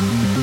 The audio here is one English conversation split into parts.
Thank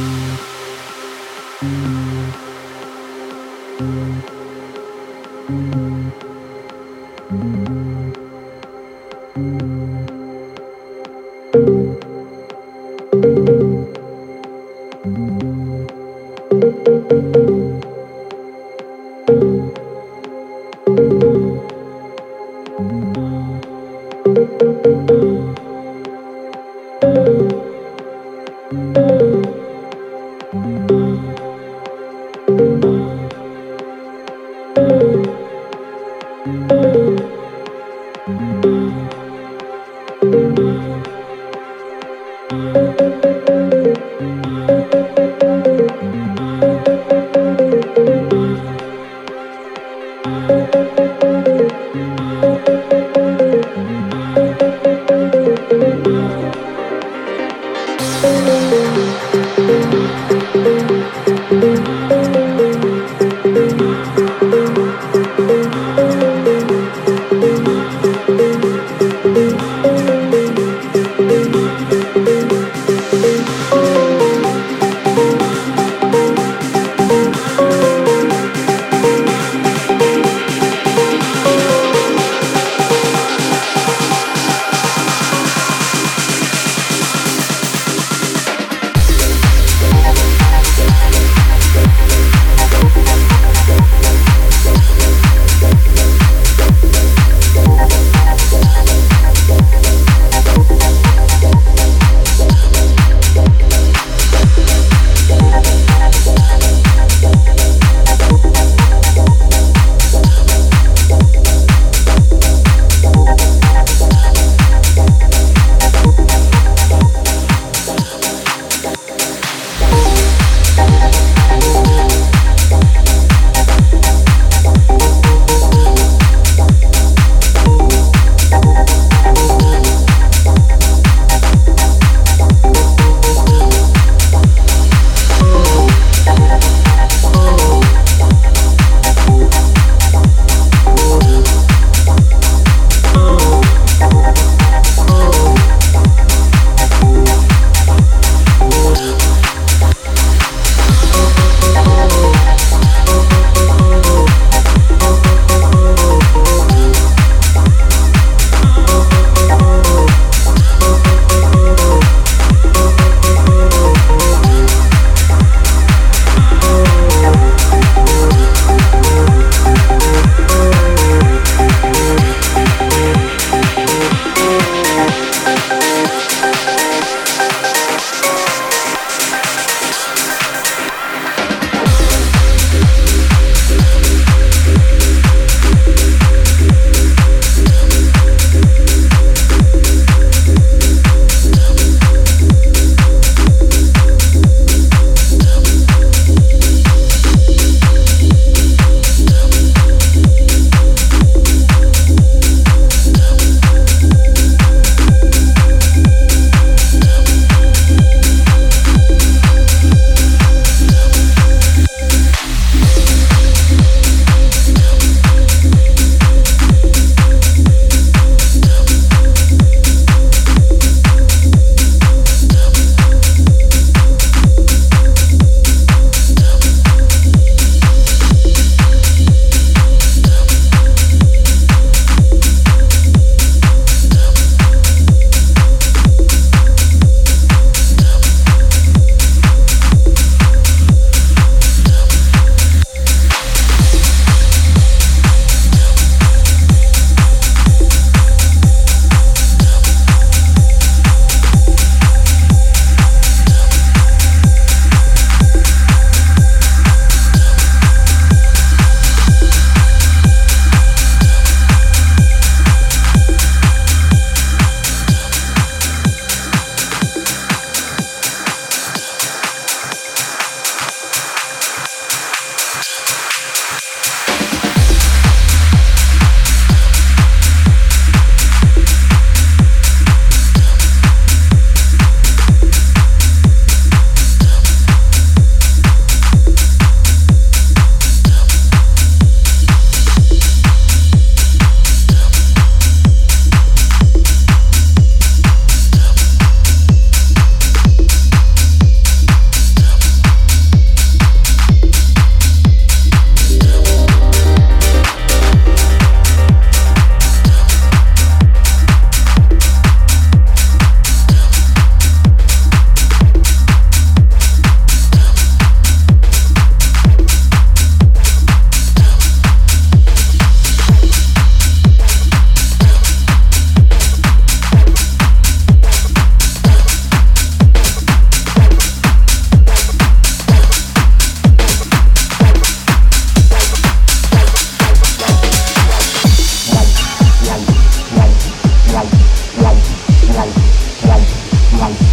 like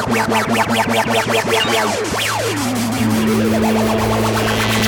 Thank you.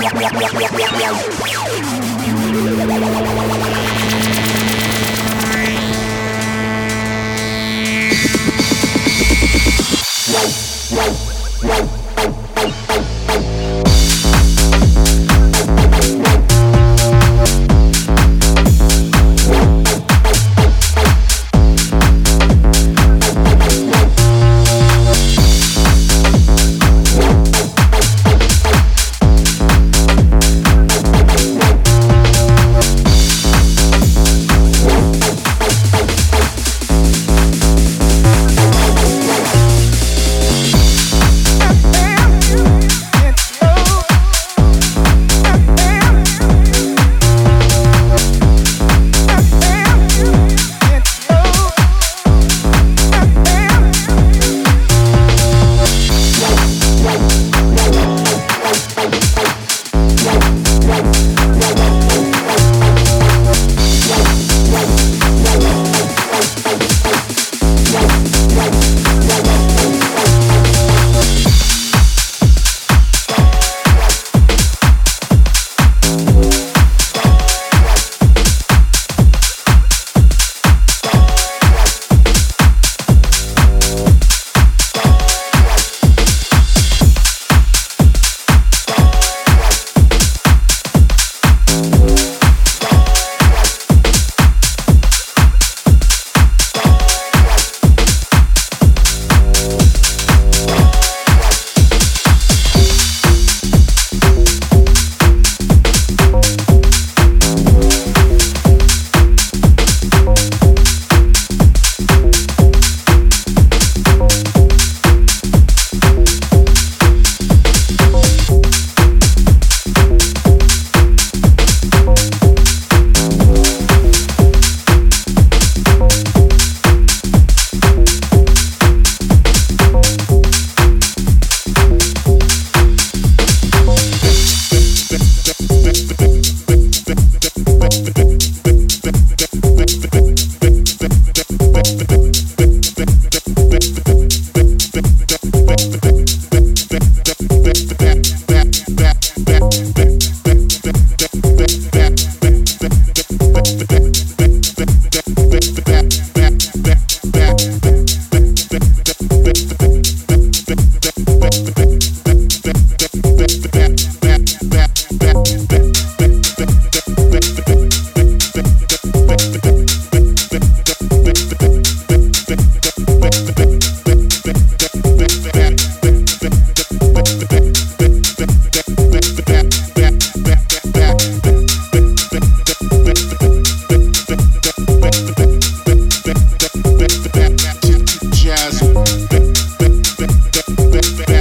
Wow, wow, wow. back, back.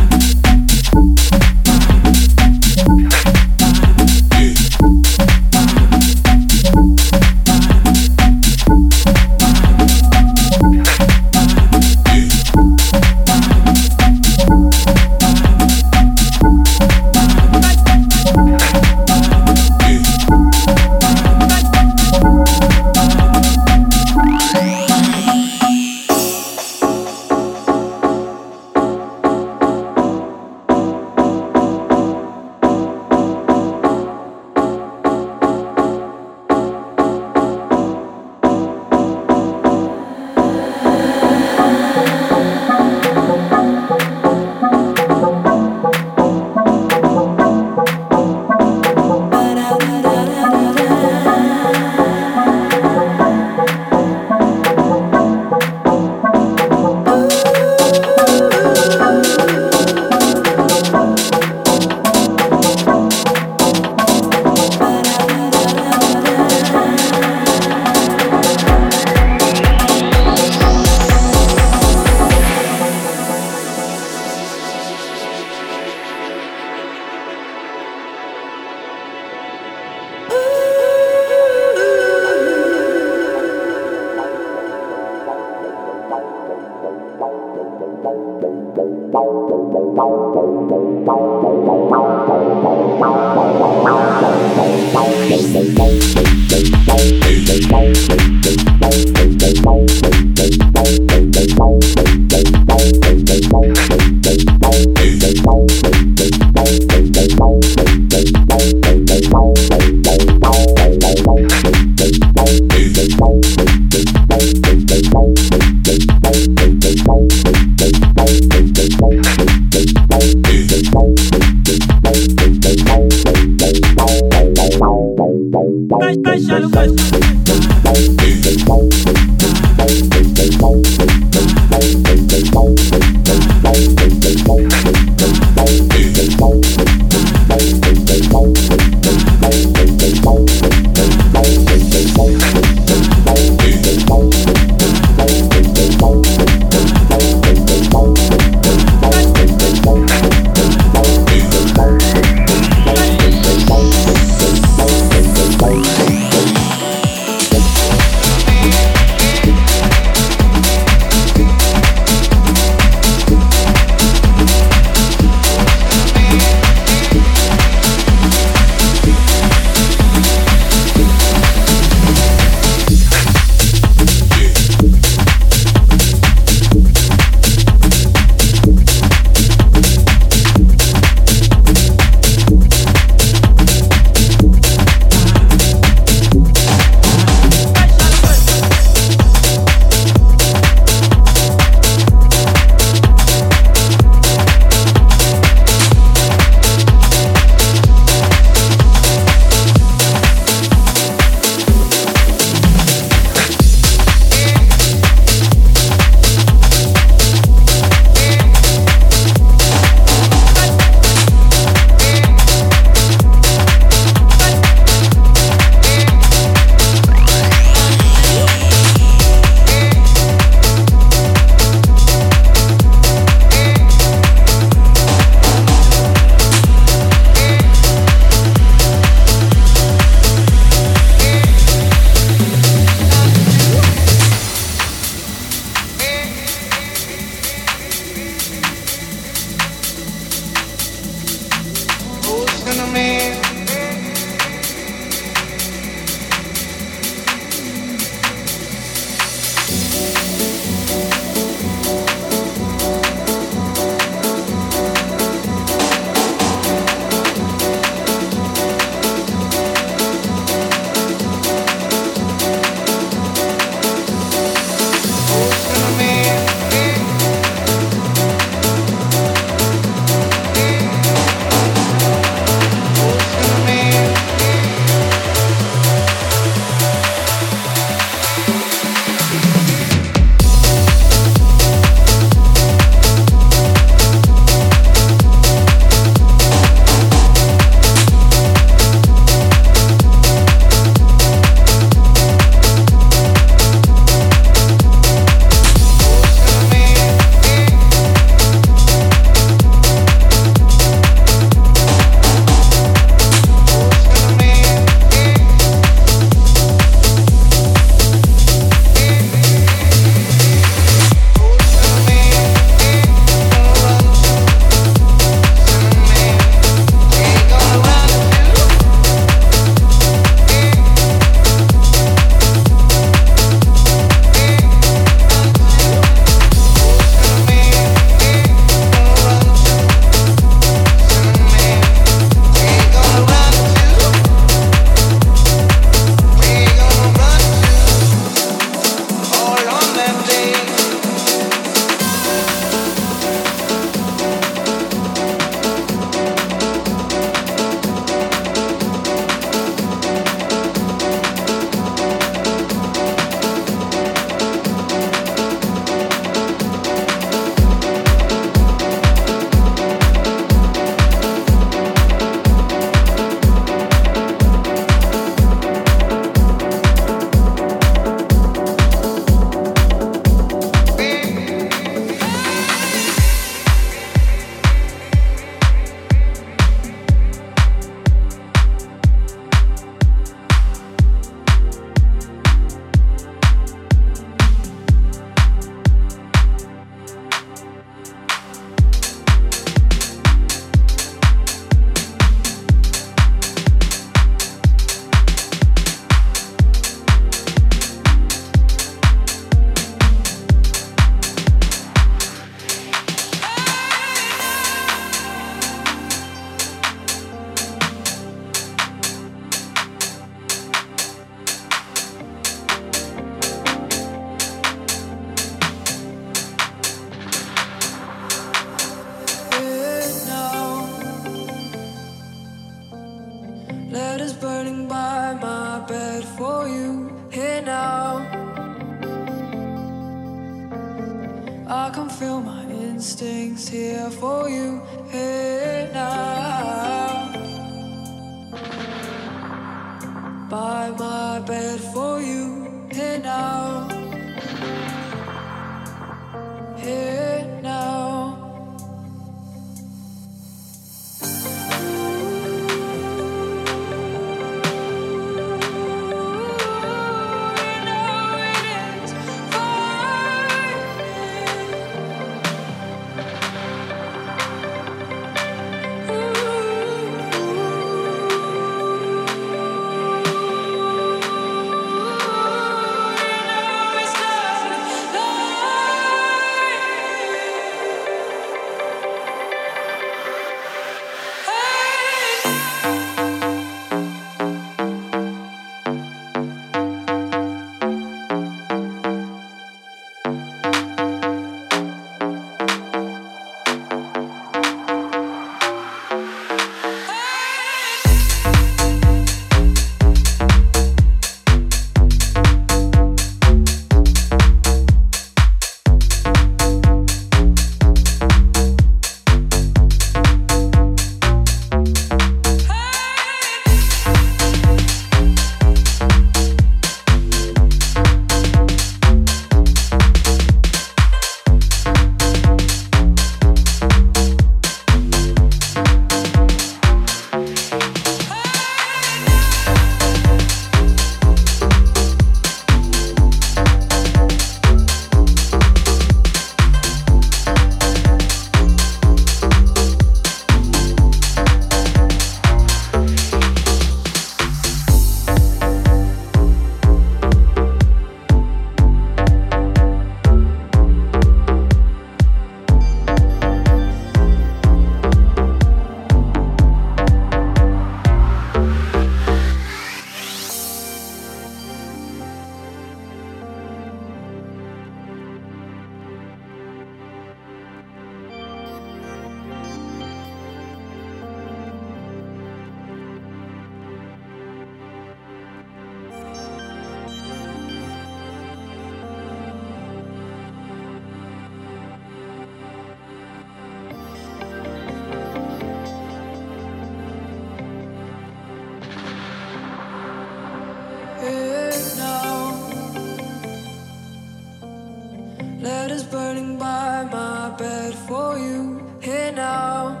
For you here now.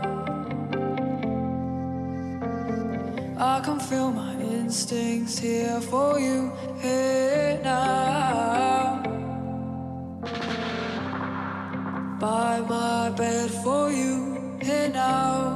I can feel my instincts here for you here now. By my bed for you here now.